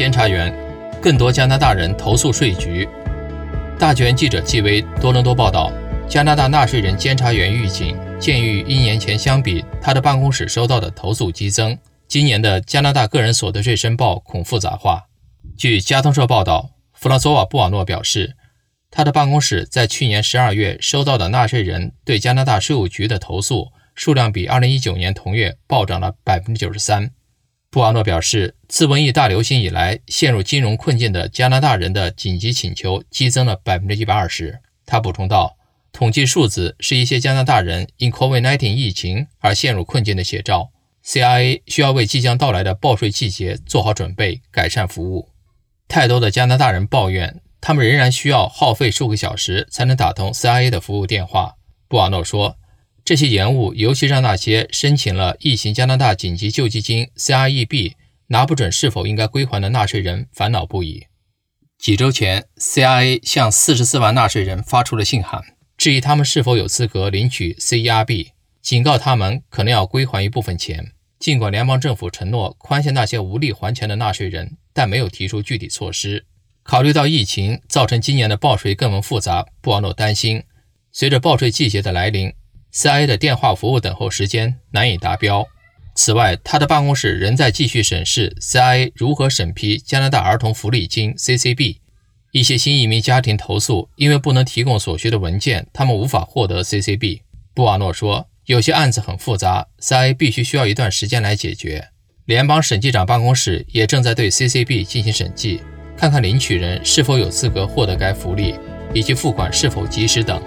监察员，更多加拿大人投诉税局。大卷记者纪威多伦多报道，加拿大纳税人监察员预警，鉴于一年前相比，他的办公室收到的投诉激增，今年的加拿大个人所得税申报恐复杂化。据加通社报道，弗朗索瓦·布瓦诺表示，他的办公室在去年十二月收到的纳税人对加拿大税务局的投诉数量比二零一九年同月暴涨了百分之九十三。布瓦诺表示，自瘟疫大流行以来，陷入金融困境的加拿大人的紧急请求激增了百分之一百二十。他补充道：“统计数字是一些加拿大人因 COVID-19 疫情而陷入困境的写照。CIA 需要为即将到来的报税季节做好准备，改善服务。太多的加拿大人抱怨，他们仍然需要耗费数个小时才能打通 CIA 的服务电话。”布瓦诺说。这些延误，尤其让那些申请了疫情加拿大紧急救济金 （CREB） 拿不准是否应该归还的纳税人烦恼不已。几周前，CIA 向44万纳税人发出了信函，质疑他们是否有资格领取 CERB，警告他们可能要归还一部分钱。尽管联邦政府承诺宽限那些无力还钱的纳税人，但没有提出具体措施。考虑到疫情造成今年的报税更为复杂，布瓦诺担心，随着报税季节的来临。CIA 的电话服务等候时间难以达标。此外，他的办公室仍在继续审视 CIA 如何审批加拿大儿童福利金 （CCB）。一些新移民家庭投诉，因为不能提供所需的文件，他们无法获得 CCB。布瓦诺说，有些案子很复杂，CIA 必须需要一段时间来解决。联邦审计长办公室也正在对 CCB 进行审计，看看领取人是否有资格获得该福利，以及付款是否及时等。